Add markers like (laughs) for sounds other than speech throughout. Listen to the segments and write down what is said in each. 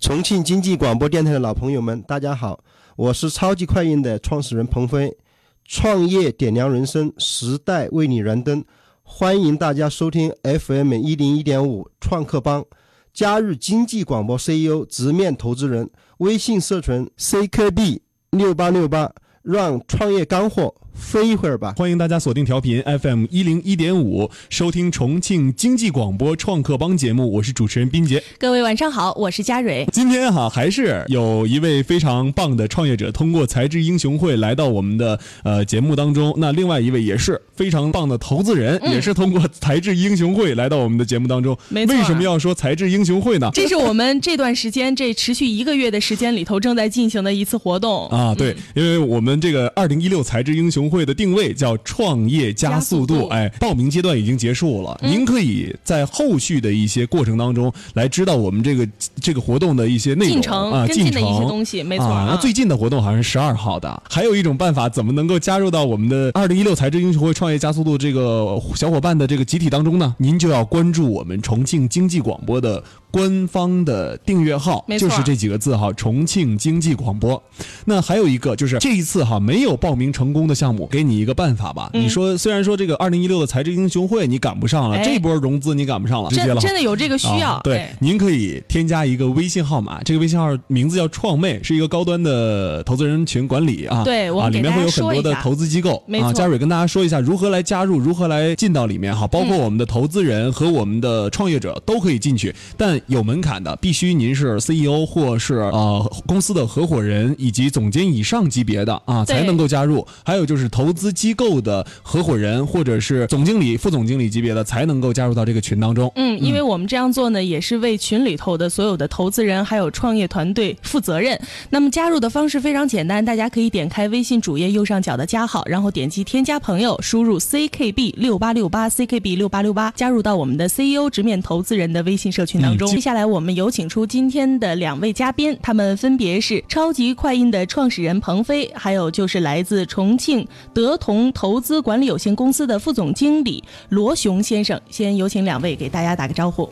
重庆经济广播电台的老朋友们，大家好，我是超级快运的创始人鹏飞。创业点亮人生，时代为你燃灯，欢迎大家收听 FM 一零一点五创客帮，加入经济广播 CEO 直面投资人，微信社群 CKB 六八六八，让创业干货。飞一会儿吧！欢迎大家锁定调频 FM 一零一点五，收听重庆经济广播创客帮节目。我是主持人斌杰。各位晚上好，我是佳蕊。今天哈还是有一位非常棒的创业者，通过才智英雄会来到我们的呃节目当中。那另外一位也是非常棒的投资人，也是通过才智英雄会来到我们的节目当中。没错。为什么要说才智英雄会呢？这是我们这段时间这持续一个月的时间里头正在进行的一次活动啊。对，因为我们这个二零一六才智英雄会的定位叫。叫创业加速度，哎，报名阶段已经结束了。您可以在后续的一些过程当中来知道我们这个这个活动的一些内容啊，进程的一些东西，没错。那最近的活动好像是十二号的。还有一种办法，怎么能够加入到我们的二零一六财智英雄会创业加速度这个小伙伴的这个集体当中呢？您就要关注我们重庆经济广播的。官方的订阅号就是这几个字哈，重庆经济广播。那还有一个就是这一次哈没有报名成功的项目，给你一个办法吧。你说虽然说这个二零一六的财智英雄会你赶不上了，这波融资你赶不上了，直接了。真的有这个需要。对，您可以添加一个微信号码，这个微信号名字叫创妹，是一个高端的投资人群管理啊。对，啊，里面会有很多的投资机构。没错。嘉蕊跟大家说一下如何来加入，如何来进到里面哈，包括我们的投资人和我们的创业者都可以进去，但有门槛的。必须您是 CEO 或是呃公司的合伙人以及总监以上级别的啊才能够加入，还有就是投资机构的合伙人或者是总经理、副总经理级别的才能够加入到这个群当中。嗯，因为我们这样做呢，也是为群里头的所有的投资人还有创业团队负责任。那么加入的方式非常简单，大家可以点开微信主页右上角的加号，然后点击添加朋友，输入 CKB 六八六八 CKB 六八六八，加入到我们的 CEO 直面投资人的微信社群当中。接下来我们有。请出今天的两位嘉宾，他们分别是超级快印的创始人彭飞，还有就是来自重庆德同投资管理有限公司的副总经理罗雄先生。先有请两位给大家打个招呼。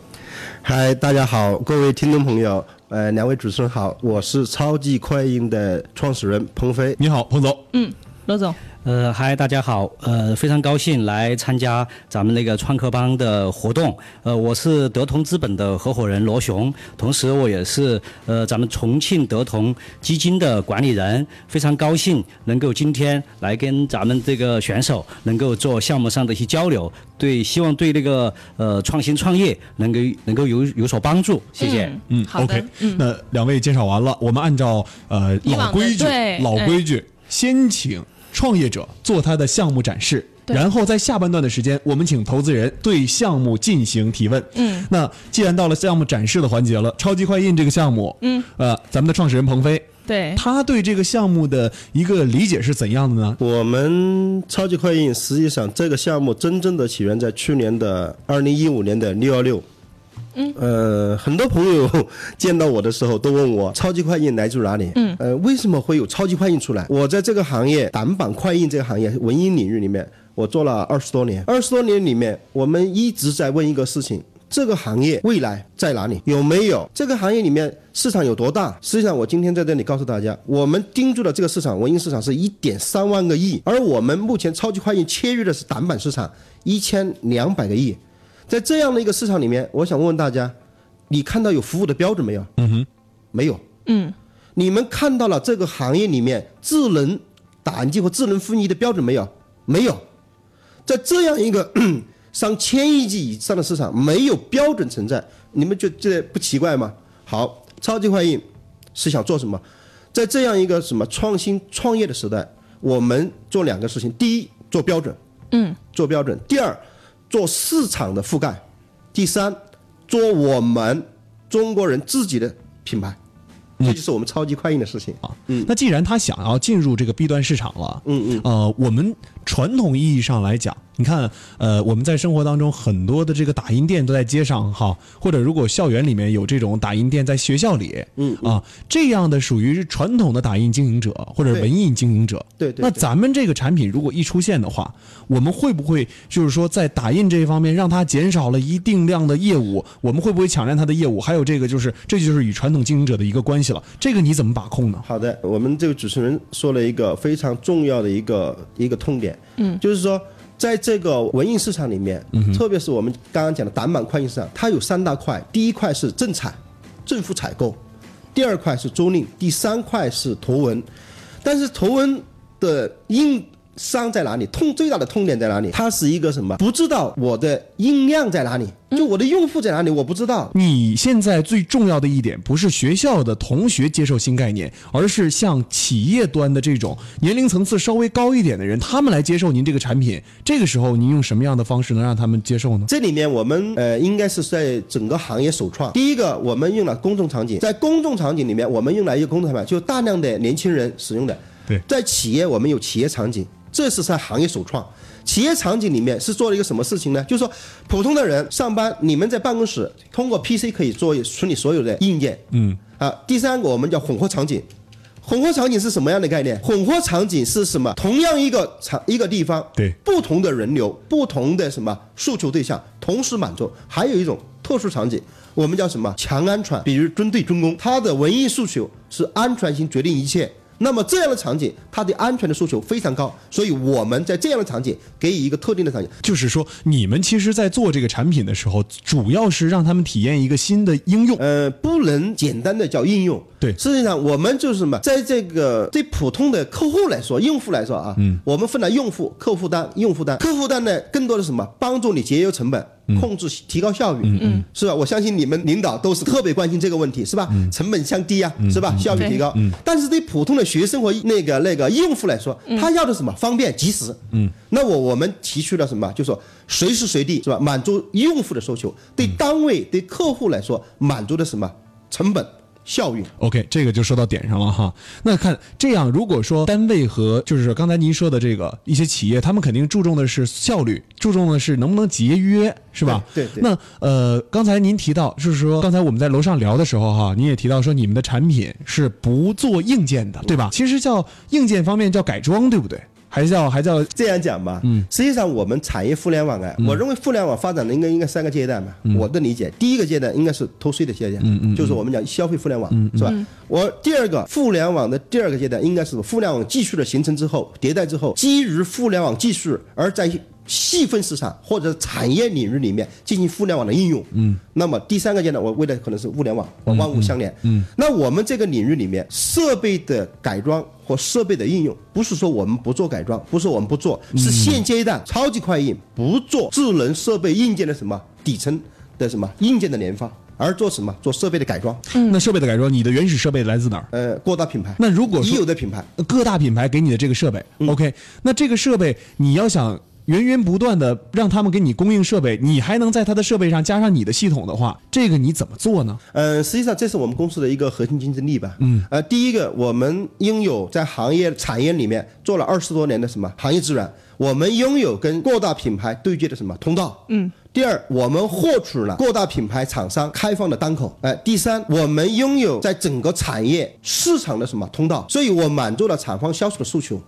嗨，大家好，各位听众朋友，呃，两位主持人好，我是超级快印的创始人彭飞。你好，彭总。嗯，罗总。呃，嗨，大家好，呃，非常高兴来参加咱们那个创客帮的活动。呃，我是德同资本的合伙人罗雄，同时我也是呃咱们重庆德同基金的管理人。非常高兴能够今天来跟咱们这个选手能够做项目上的一些交流，对，希望对那个呃创新创业能够能够有有所帮助。谢谢。嗯，OK。那两位介绍完了，我们按照呃老规矩，老规矩，先请。创业者做他的项目展示，然后在下半段的时间，我们请投资人对项目进行提问。嗯，那既然到了项目展示的环节了，超级快印这个项目，嗯，呃，咱们的创始人鹏飞，对，他对这个项目的一个理解是怎样的呢？我们超级快印实际上这个项目真正的起源在去年的二零一五年的六幺六。嗯，呃，很多朋友见到我的时候都问我超级快印来自哪里？嗯，呃，为什么会有超级快印出来？我在这个行业挡板快印这个行业文印领域里面，我做了二十多年。二十多年里面，我们一直在问一个事情：这个行业未来在哪里？有没有这个行业里面市场有多大？实际上，我今天在这里告诉大家，我们盯住的这个市场文印市场是一点三万个亿，而我们目前超级快印切入的是挡板市场一千两百个亿。在这样的一个市场里面，我想问问大家，你看到有服务的标准没有？嗯哼，没有。嗯，你们看到了这个行业里面智能打印机和智能复印机的标准没有？没有。在这样一个 (clears throat) 上千亿级以上的市场，没有标准存在，你们觉得不奇怪吗？好，超级快印是想做什么？在这样一个什么创新创业的时代，我们做两个事情：第一，做标准。嗯，做标准。第二。做市场的覆盖，第三，做我们中国人自己的品牌，这就是我们超级快印的事情。啊。那既然他想要进入这个 B 端市场了，嗯嗯呃，我们传统意义上来讲，你看，呃，我们在生活当中很多的这个打印店都在街上哈，或者如果校园里面有这种打印店，在学校里，嗯啊，这样的属于是传统的打印经营者或者文印经营者。对对对那咱们这个产品如果一出现的话，我们会不会就是说在打印这一方面让它减少了一定量的业务？我们会不会抢占它的业务？还有这个就是这就是与传统经营者的一个关系了。这个你怎么把控呢？好的，我们这个主持人说了一个非常重要的一个一个痛点，嗯，就是说，在这个文印市场里面，特别是我们刚刚讲的挡板快印市场，它有三大块，第一块是政采，政府采购，第二块是租赁，第三块是图文，但是图文的印商在哪里？痛最大的痛点在哪里？它是一个什么？不知道我的音量在哪里，就我的用户在哪里，我不知道。你现在最重要的一点，不是学校的同学接受新概念，而是像企业端的这种年龄层次稍微高一点的人，他们来接受您这个产品。这个时候，您用什么样的方式能让他们接受呢？这里面我们呃应该是在整个行业首创。第一个，我们用了公众场景，在公众场景里面，我们用了一个公众场景，就大量的年轻人使用的。对在企业我们有企业场景，这是在行业首创。企业场景里面是做了一个什么事情呢？就是说，普通的人上班，你们在办公室通过 PC 可以做处理所有的硬件。嗯，啊，第三个我们叫混合场景。混合场景是什么样的概念？混合场景是什么？同样一个场一个地方，对不同的人流、不同的什么诉求对象同时满足。还有一种特殊场景，我们叫什么强安全？比如军队军工，它的文艺诉求是安全性决定一切。那么这样的场景，它的安全的诉求非常高，所以我们在这样的场景给予一个特定的场景。就是说，你们其实在做这个产品的时候，主要是让他们体验一个新的应用。呃，不能简单的叫应用。对实际上我们就是什么，在这个对普通的客户来说，用户来说啊，嗯，我们分了用户、客户端、用户端。客户端呢，更多的是什么？帮助你节约成本。控制、提高效率，嗯嗯，是吧？我相信你们领导都是特别关心这个问题，是吧？成本降低啊，是吧？效率提高。但是对普通的学生和那个那个用户来说，他要的什么？方便、及时。嗯，那我我们提出了什么？就说随时随地是吧？满足用户的诉求。对单位、对客户来说，满足的什么？成本。效率。OK，这个就说到点上了哈。那看这样，如果说单位和就是刚才您说的这个一些企业，他们肯定注重的是效率，注重的是能不能节约，是吧？对对对那呃，刚才您提到，就是说刚才我们在楼上聊的时候哈，您也提到说你们的产品是不做硬件的，对吧？其实叫硬件方面叫改装，对不对？还是要还是要这样讲吧，嗯，实际上我们产业互联网啊，我认为互联网发展的应该应该三个阶段嘛。我的理解，第一个阶段应该是偷税的阶段，嗯嗯，就是我们讲消费互联网，是吧？我第二个互联网的第二个阶段应该是互联网技术的形成之后、迭代之后，基于互联网技术而在细分市场或者产业领域里面进行互联网的应用。嗯，那么第三个阶段，我为的可能是物联网和，万物相连。嗯，那我们这个领域里面设备的改装或设备的应用，不是说我们不做改装，不是我们不做，是现阶段超级快印不做智能设备硬件的什么底层的什么硬件的研发，而做什么做设备的改装。那设备的改装，你的原始设备来自哪儿？呃，各大品牌，那如果说已有的品牌，各大品牌给你的这个设备、o k 那这个设备你要想源源不断的让他们给你供应设备，你还能在他的设备上加上你的系统的话，这个你怎么做呢？呃，实际上这是我们公司的一个核心竞争力吧。嗯，呃，第一个，我们拥有在行业产业里面做了二十多年的什么行业资源，我们拥有跟各大品牌对接的什么通道。嗯。第二，我们获取了各大品牌厂商开放的单口。哎、第三，我们拥有在整个产业市场的什么通道，所以我满足了厂方销售的诉求，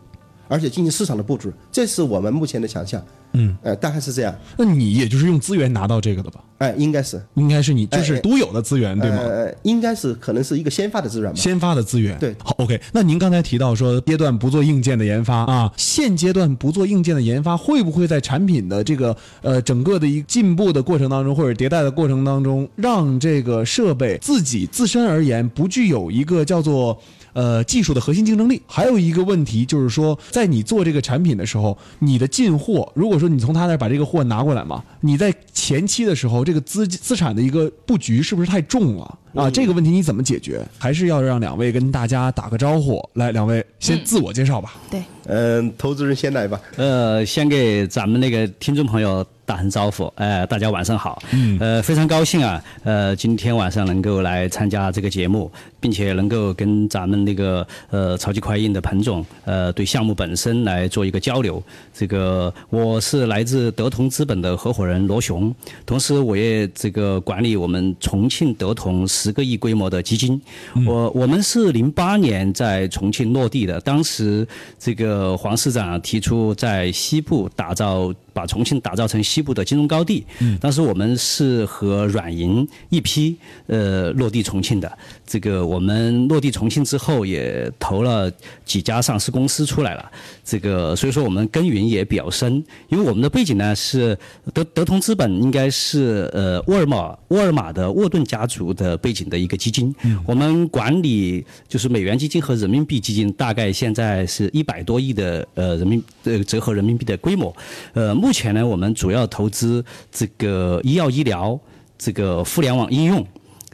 而且进行市场的布局，这是我们目前的强项。嗯，呃，大概是这样。那你也就是用资源拿到这个的吧？哎、应该是。应该是你就是哎独有的资源，对吗？呃，应该是可能是一个先发的资源吧。先发的资源，对好，OK。那您刚才提到说阶段不做硬件的研发啊，现阶段不做硬件的研发，会不会在产品的这个呃整个的一个进步的过程当中，或者迭代的过程当中，让这个设备自己自身而言不具有一个叫做呃技术的核心竞争力？还有一个问题就是说，在你做这个产品的时候，你的进货，如果说你从他那把这个货拿过来嘛，你在前期的时候，这个资资产的一个布局是不是太重了啊？这个问题你怎么解决？还是要让两位跟大家打个招呼。来，两位先自我介绍吧。对，嗯、投资人先来吧。呃，先给咱们那个听众朋友打声招呼。呃，大家晚上好。嗯。呃，非常高兴啊，呃，今天晚上能够来参加这个节目，并且能够跟咱们那个呃超级快印的彭总，呃，对项目本身来做一个交流。这个我是来自德同资本的合伙人罗雄，同时我也这个管理我们重庆德同十个亿规模的基金。我我们是零八年在重庆落地的，当时这个黄市长提出在西部打造。把重庆打造成西部的金融高地。嗯，当时我们是和软银一批呃落地重庆的。这个我们落地重庆之后，也投了几家上市公司出来了。这个所以说我们耕耘也比较深。因为我们的背景呢是德德同资本，应该是呃沃尔玛沃尔玛的沃顿家族的背景的一个基金。嗯，我们管理就是美元基金和人民币基金，大概现在是一百多亿的呃人民呃折合人民币的规模。呃目目前呢，我们主要投资这个医药医疗、这个互联网应用、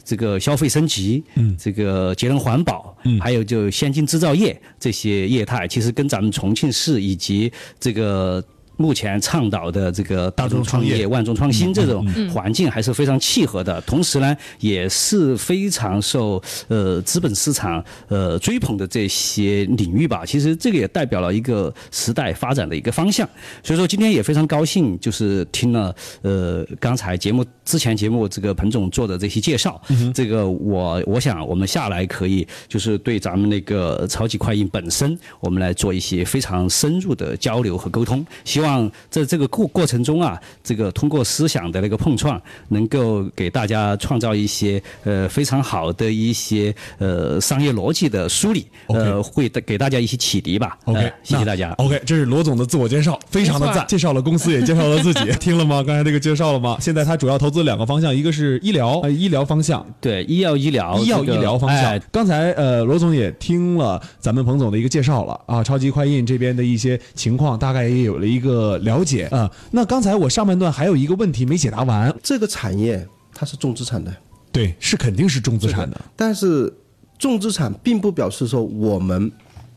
这个消费升级、嗯，这个节能环保，嗯，还有就先进制造业这些业态，其实跟咱们重庆市以及这个。目前倡导的这个大众创业、万众创新这种环境还是非常契合的，同时呢，也是非常受呃资本市场呃追捧的这些领域吧。其实这个也代表了一个时代发展的一个方向。所以说今天也非常高兴，就是听了呃刚才节目之前节目这个彭总做的这些介绍，这个我我想我们下来可以就是对咱们那个超级快印本身，我们来做一些非常深入的交流和沟通。希望。望在这个过过程中啊，这个通过思想的那个碰撞，能够给大家创造一些呃非常好的一些呃商业逻辑的梳理，呃，会给大家一些启迪吧。OK，谢谢大家。OK，这是罗总的自我介绍，非常的赞，介绍了公司，也介绍了自己，(laughs) 听了吗？刚才那个介绍了吗？现在他主要投资两个方向，一个是医疗，呃，医疗方向，对，医药医疗，医药医疗方向。刚才呃，罗总也听了咱们彭总的一个介绍了啊，超级快印这边的一些情况，大概也有了一个。呃，了解啊。那刚才我上半段还有一个问题没解答完。这个产业它是重资产的，对，是肯定是重资产的。但是重资产并不表示说我们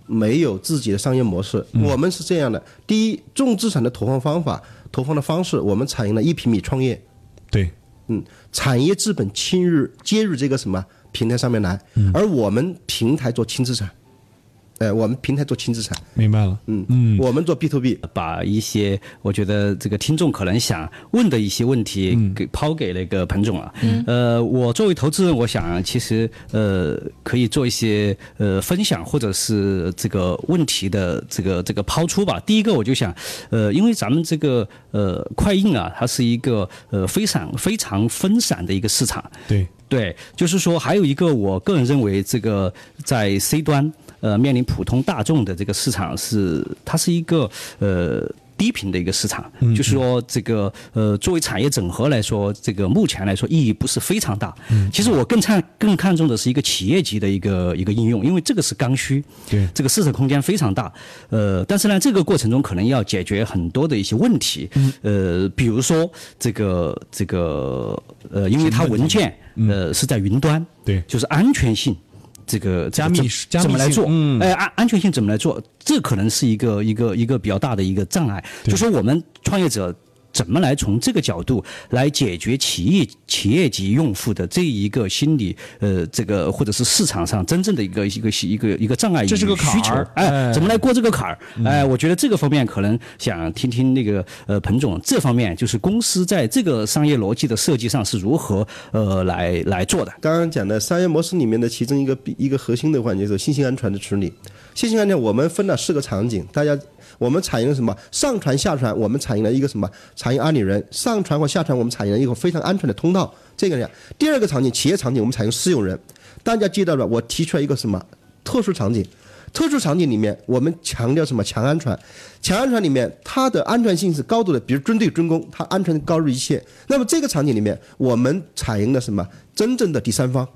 没有自己的商业模式。我们是这样的：第一，重资产的投放方法、投放的方式，我们采用了一平米创业。对，嗯，产业资本侵入接入这个什么平台上面来，而我们平台做轻资产。哎，我们平台做轻资产，明白了。嗯嗯，我们做 B to B，把一些我觉得这个听众可能想问的一些问题给抛给那个彭总了。嗯，呃，我作为投资人，我想其实呃可以做一些呃分享或者是这个问题的这个这个抛出吧。第一个，我就想，呃，因为咱们这个呃快印啊，它是一个呃非常非常分散的一个市场。对对，就是说还有一个，我个人认为这个在 C 端。呃，面临普通大众的这个市场是，它是一个呃低频的一个市场，就是说这个呃作为产业整合来说，这个目前来说意义不是非常大。其实我更看更看重的是一个企业级的一个一个应用，因为这个是刚需，对这个市场空间非常大。呃，但是呢，这个过程中可能要解决很多的一些问题，呃，比如说这个这个呃，因为它文件呃是在云端，对，就是安全性。这个加密怎么来做？哎，安安全性怎么来做？这可能是一个一个一个比较大的一个障碍。就说我们创业者。怎么来从这个角度来解决企业企业级用户的这一个心理呃这个或者是市场上真正的一个一个一个一个障碍？这是个需求，哎，怎么来过这个坎儿？哎，我觉得这个方面可能想听听那个呃彭总这方面，就是公司在这个商业逻辑的设计上是如何呃来来做的。刚刚讲的商业模式里面的其中一个一个核心的环节是信息安全的处理。信息安全我们分了四个场景，大家。我们采用什么上传下传？我们采用了一个什么？采用阿里人上传或下传，我们采用了一个非常安全的通道。这个呢。第二个场景，企业场景，我们采用私有人。大家记到了，我提出来一个什么特殊场景？特殊场景里面，我们强调什么强安全？强安全里面，它的安全性是高度的，比如军队军工，它安全高于一切。那么这个场景里面，我们采用了什么真正的第三方？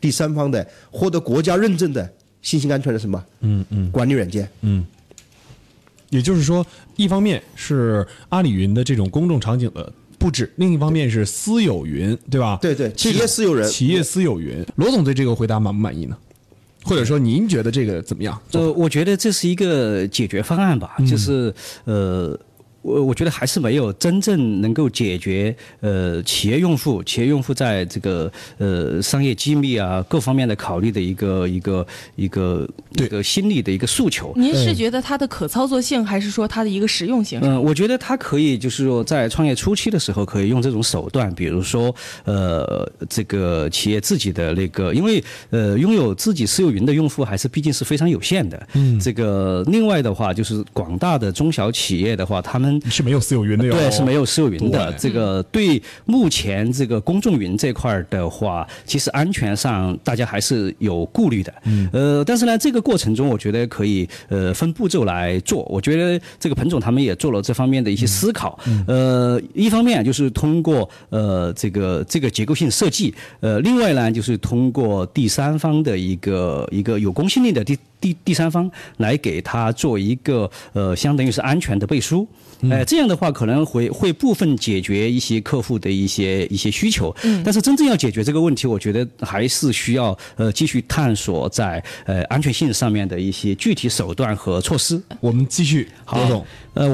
第三方的获得国家认证的信息安全的什么？嗯嗯，管理软件。嗯。也就是说，一方面是阿里云的这种公众场景的布置，另一方面是私有云，对吧？对对，企业私有人，企业私有云。罗总对这个回答满不满意呢？或者说您觉得这个怎么样？呃，我觉得这是一个解决方案吧，就是呃。我我觉得还是没有真正能够解决呃企业用户企业用户在这个呃商业机密啊各方面的考虑的一个一个一个一个心理的一个诉求。您是觉得它的可操作性，还是说它的一个实用性？嗯，我觉得它可以，就是说在创业初期的时候，可以用这种手段，比如说呃这个企业自己的那个，因为呃拥有自己私有云的用户还是毕竟是非常有限的。嗯，这个另外的话，就是广大的中小企业的话，他们是没有私有云的哟，对，是没有私有云的。这个对目前这个公众云这块儿的话，其实安全上大家还是有顾虑的。嗯，呃，但是呢，这个过程中我觉得可以呃分步骤来做。我觉得这个彭总他们也做了这方面的一些思考。呃，一方面就是通过呃这个这个结构性设计，呃，另外呢就是通过第三方的一个一个有公信力的第第第三方来给他做一个呃相当于是安全的背书。哎，这样的话可能会会部分解决一些客户的一些一些需求，嗯，但是真正要解决这个问题，我觉得还是需要呃继续探索在呃安全性上面的一些具体手段和措施。我们继续，罗总，呃，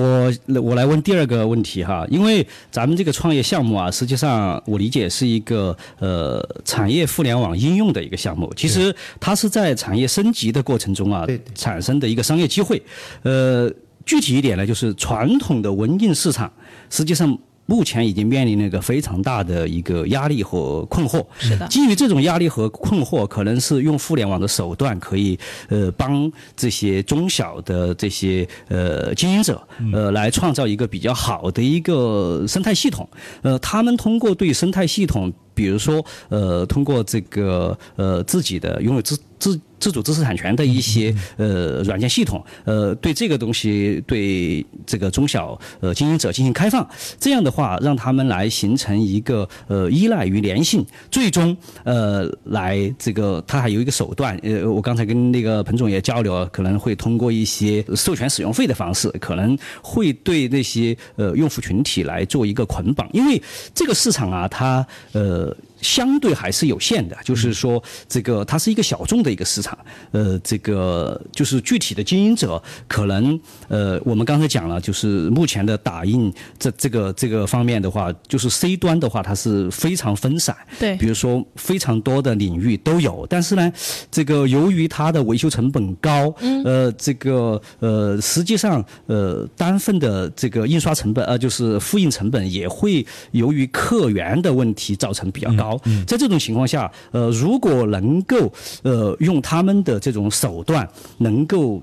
我我来问第二个问题哈，因为咱们这个创业项目啊，实际上我理解是一个呃产业互联网应用的一个项目，其实它是在产业升级的过程中啊对对产生的一个商业机会，呃。具体一点呢，就是传统的文印市场，实际上目前已经面临了一个非常大的一个压力和困惑。是的基于这种压力和困惑，可能是用互联网的手段可以呃帮这些中小的这些呃经营者呃来创造一个比较好的一个生态系统。呃，他们通过对生态系统，比如说呃通过这个呃自己的拥有自自自主知识产权的一些呃软件系统，呃对这个东西对这个中小呃经营者进行开放，这样的话让他们来形成一个呃依赖与粘性，最终呃来这个它还有一个手段，呃我刚才跟那个彭总也交流了，可能会通过一些授权使用费的方式，可能会对那些呃用户群体来做一个捆绑，因为这个市场啊，它呃。uh, 相对还是有限的，就是说，这个它是一个小众的一个市场，呃，这个就是具体的经营者可能，呃，我们刚才讲了，就是目前的打印这这个这个方面的话，就是 C 端的话，它是非常分散，对比如说非常多的领域都有，但是呢，这个由于它的维修成本高，嗯呃，这个呃，实际上呃，单份的这个印刷成本，呃，就是复印成本也会由于客源的问题造成比较高。在这种情况下，呃，如果能够呃用他们的这种手段，能够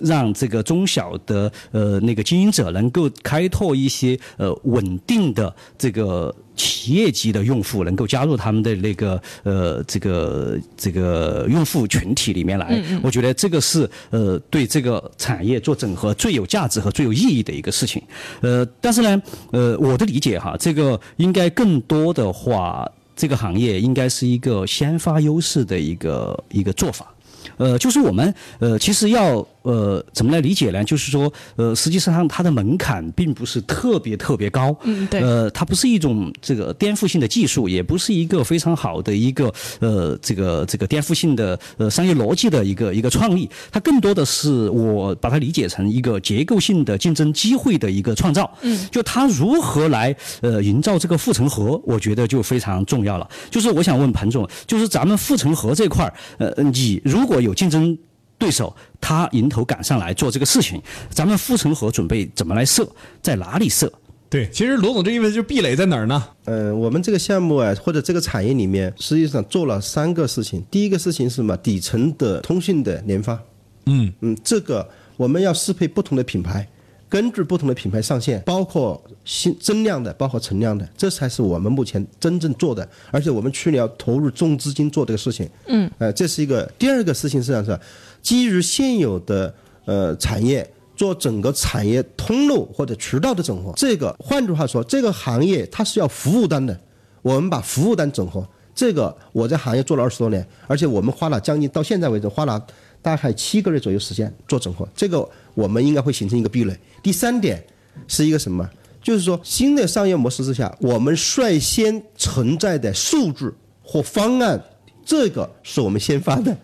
让这个中小的呃那个经营者能够开拓一些呃稳定的这个企业级的用户，能够加入他们的那个呃这个这个用户群体里面来，我觉得这个是呃对这个产业做整合最有价值和最有意义的一个事情。呃，但是呢，呃，我的理解哈，这个应该更多的话，这个行业应该是一个先发优势的一个一个做法。呃，就是我们呃，其实要呃怎么来理解呢？就是说，呃，实际上它的门槛并不是特别特别高，嗯对呃，它不是一种这个颠覆性的技术，也不是一个非常好的一个呃这个这个颠覆性的呃商业逻辑的一个一个创意，它更多的是我把它理解成一个结构性的竞争机会的一个创造，嗯，就它如何来呃营造这个护城河，我觉得就非常重要了。就是我想问彭总，就是咱们护城河这块儿，呃，你如果有竞争对手，他迎头赶上来做这个事情，咱们护城河准备怎么来设，在哪里设？对，其实罗总这意思就是壁垒在哪儿呢？呃，我们这个项目啊，或者这个产业里面，实际上做了三个事情。第一个事情是什么？底层的通信的联发。嗯嗯，这个我们要适配不同的品牌，根据不同的品牌上线，包括新增量的，包括存量的，这才是我们目前真正做的。而且我们去年要投入重资金做这个事情。嗯，呃，这是一个第二个事情，实际上是基于现有的呃产业。做整个产业通路或者渠道的整合，这个换句话说，这个行业它是要服务端的，我们把服务端整合。这个我在行业做了二十多年，而且我们花了将近到现在为止花了大概七个月左右时间做整合，这个我们应该会形成一个壁垒。第三点是一个什么？就是说新的商业模式之下，我们率先存在的数据或方案，这个是我们先发的，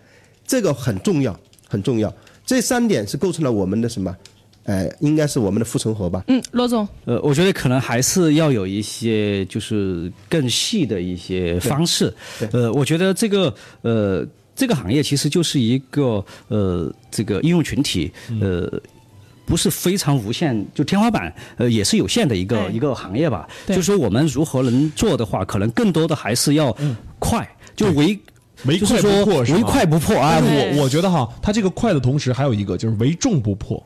这个很重要，很重要。这三点是构成了我们的什么哎、应该是我们的护城河吧。嗯，罗总，呃，我觉得可能还是要有一些就是更细的一些方式。呃，我觉得这个呃这个行业其实就是一个呃这个应用群体呃。不是非常无限，就天花板，呃，也是有限的一个对一个行业吧。对就是说我们如何能做的话，可能更多的还是要快，就唯唯快不破是吗唯快不破啊。我我觉得哈，它这个快的同时还有一个就是唯重不破。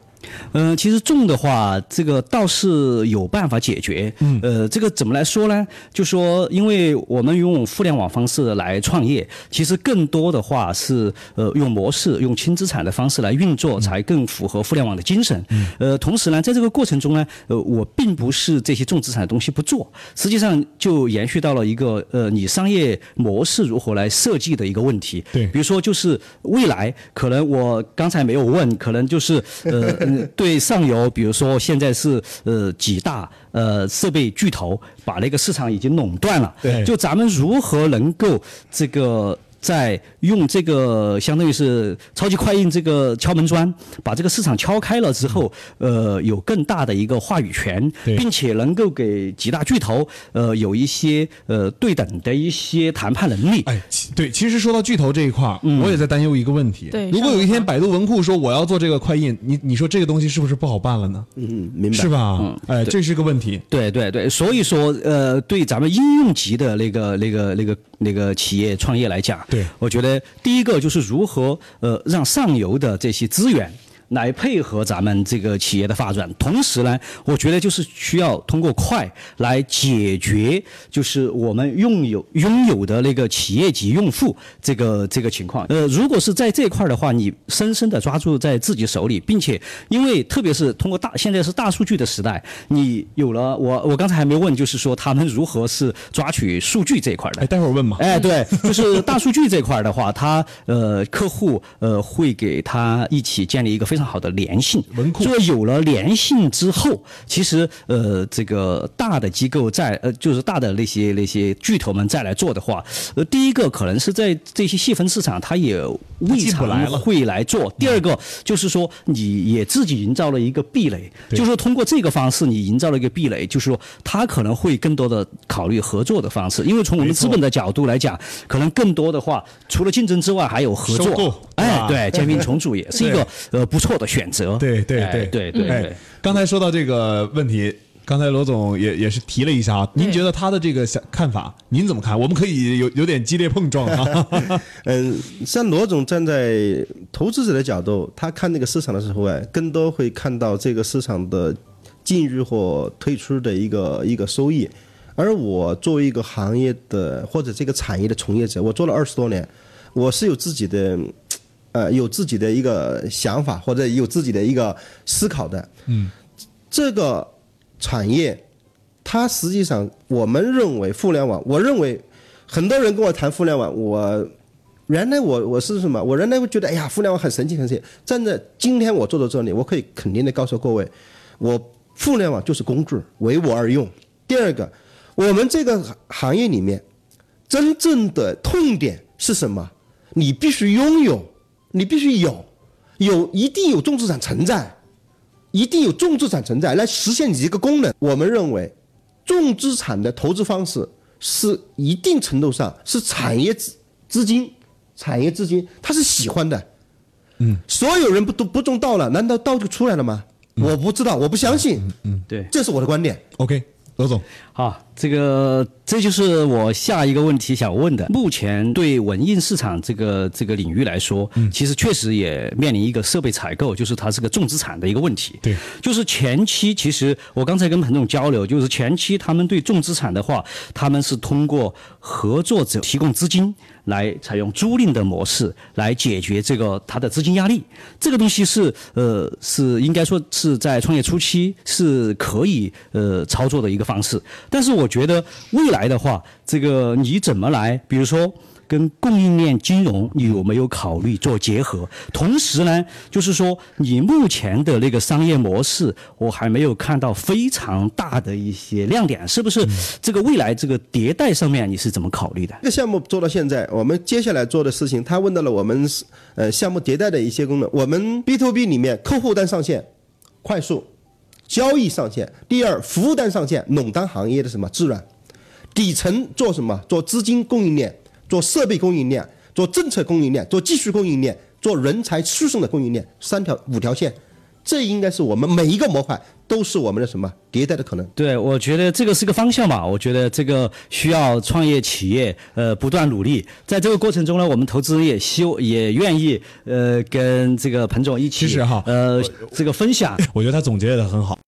嗯、其实重的话，这个倒是有办法解决。嗯，呃，这个怎么来说呢？就说，因为我们用互联网方式来创业，其实更多的话是呃用模式、用轻资产的方式来运作，才更符合互联网的精神。嗯，呃，同时呢，在这个过程中呢，呃，我并不是这些重资产的东西不做，实际上就延续到了一个呃你商业模式如何来设计的一个问题。对比如说就是未来可能我刚才没有问，可能就是呃嗯 (laughs) 对上游，比如说现在是呃几大呃设备巨头把那个市场已经垄断了，对就咱们如何能够这个。在用这个相当于是超级快印这个敲门砖，把这个市场敲开了之后，呃，有更大的一个话语权，并且能够给几大巨头呃有一些呃对等的一些谈判能力。哎，对，其实说到巨头这一块儿，我也在担忧一个问题。对如果有一天百度文库说我要做这个快印，你你说这个东西是不是不好办了呢？嗯，明白。是？吧？哎，这是个问题。对对对，所以说，呃，对咱们应用级的那个、那个、那个、那个企业创业来讲，对我觉得第一个就是如何呃让上游的这些资源。来配合咱们这个企业的发展，同时呢，我觉得就是需要通过快来解决，就是我们拥有拥有的那个企业级用户这个这个情况。呃，如果是在这块儿的话，你深深的抓住在自己手里，并且因为特别是通过大现在是大数据的时代，你有了我我刚才还没问，就是说他们如何是抓取数据这一块儿的哎，。待会儿问嘛。哎，对，就是大数据这块儿的话，他呃客户呃会给他一起建立一个非常好的联信文库所以有了粘性之后，其实呃这个大的机构在呃就是大的那些那些巨头们再来做的话，呃第一个可能是在这些细分市场，它也未尝会来做。第二个就是说，你也自己营造了一个壁垒，对。就是说通过这个方式，你营造了一个壁垒，就是说他可能会更多的考虑合作的方式，因为从我们资本的角度来讲，可能更多的话，除了竞争之外，还有合作。哎，对，兼并重组也是一个 (laughs) 呃不错的选择。对对哎对哎对对对。，刚才说到这个问题，刚才罗总也也是提了一下啊，您觉得他的这个想看法，您怎么看？我们可以有有点激烈碰撞啊。嗯，(laughs) 像罗总站在投资者的角度，他看这个市场的时候，哎，更多会看到这个市场的进入或退出的一个一个收益。而我作为一个行业的或者这个产业的从业者，我做了二十多年，我是有自己的，呃，有自己的一个想法或者有自己的一个思考的。嗯，这个产业，它实际上我们认为互联网，我认为很多人跟我谈互联网，我原来我我是什么？我原来会觉得，哎呀，互联网很神奇，很神奇。站在今天我坐到这里，我可以肯定的告诉各位，我互联网就是工具，为我而用。第二个，我们这个行业里面真正的痛点是什么？你必须拥有，你必须有，有一定有重资产存在，一定有重资产存在来实现你一个功能。我们认为，重资产的投资方式是一定程度上是产业资资金，产业资金它是喜欢的。嗯，所有人不都不种稻了，难道稻就出来了吗？我不知道，我不相信。嗯，对。这是我的观点。OK，罗总，好，这个这就是我下一个问题想问的。目前对文印市场这个这个领域来说，其实确实也面临一个设备采购，就是它是个重资产的一个问题。对，就是前期其实我刚才跟彭总交流，就是前期他们对重资产的话，他们是通过合作者提供资金。来采用租赁的模式来解决这个它的资金压力，这个东西是呃是应该说是在创业初期是可以呃操作的一个方式，但是我觉得未来的话，这个你怎么来，比如说。跟供应链金融，你有没有考虑做结合？同时呢，就是说你目前的那个商业模式，我还没有看到非常大的一些亮点，是不是？这个未来这个迭代上面你是怎么考虑的？这个项目做到现在，我们接下来做的事情，他问到了我们呃项目迭代的一些功能。我们 B to B 里面客户端上线，快速，交易上线；第二，服务端上线，垄断行业的什么自然；底层做什么？做资金供应链，做设备供应链，做政策供应链，做技术供应链，做人才输送的供应链，三条五条线。这应该是我们每一个模块都是我们的什么迭代的可能。对，我觉得这个是个方向吧。我觉得这个需要创业企业呃不断努力，在这个过程中呢，我们投资也希也愿意呃跟这个彭总一起其实哈呃这个分享。我觉得他总结的很好。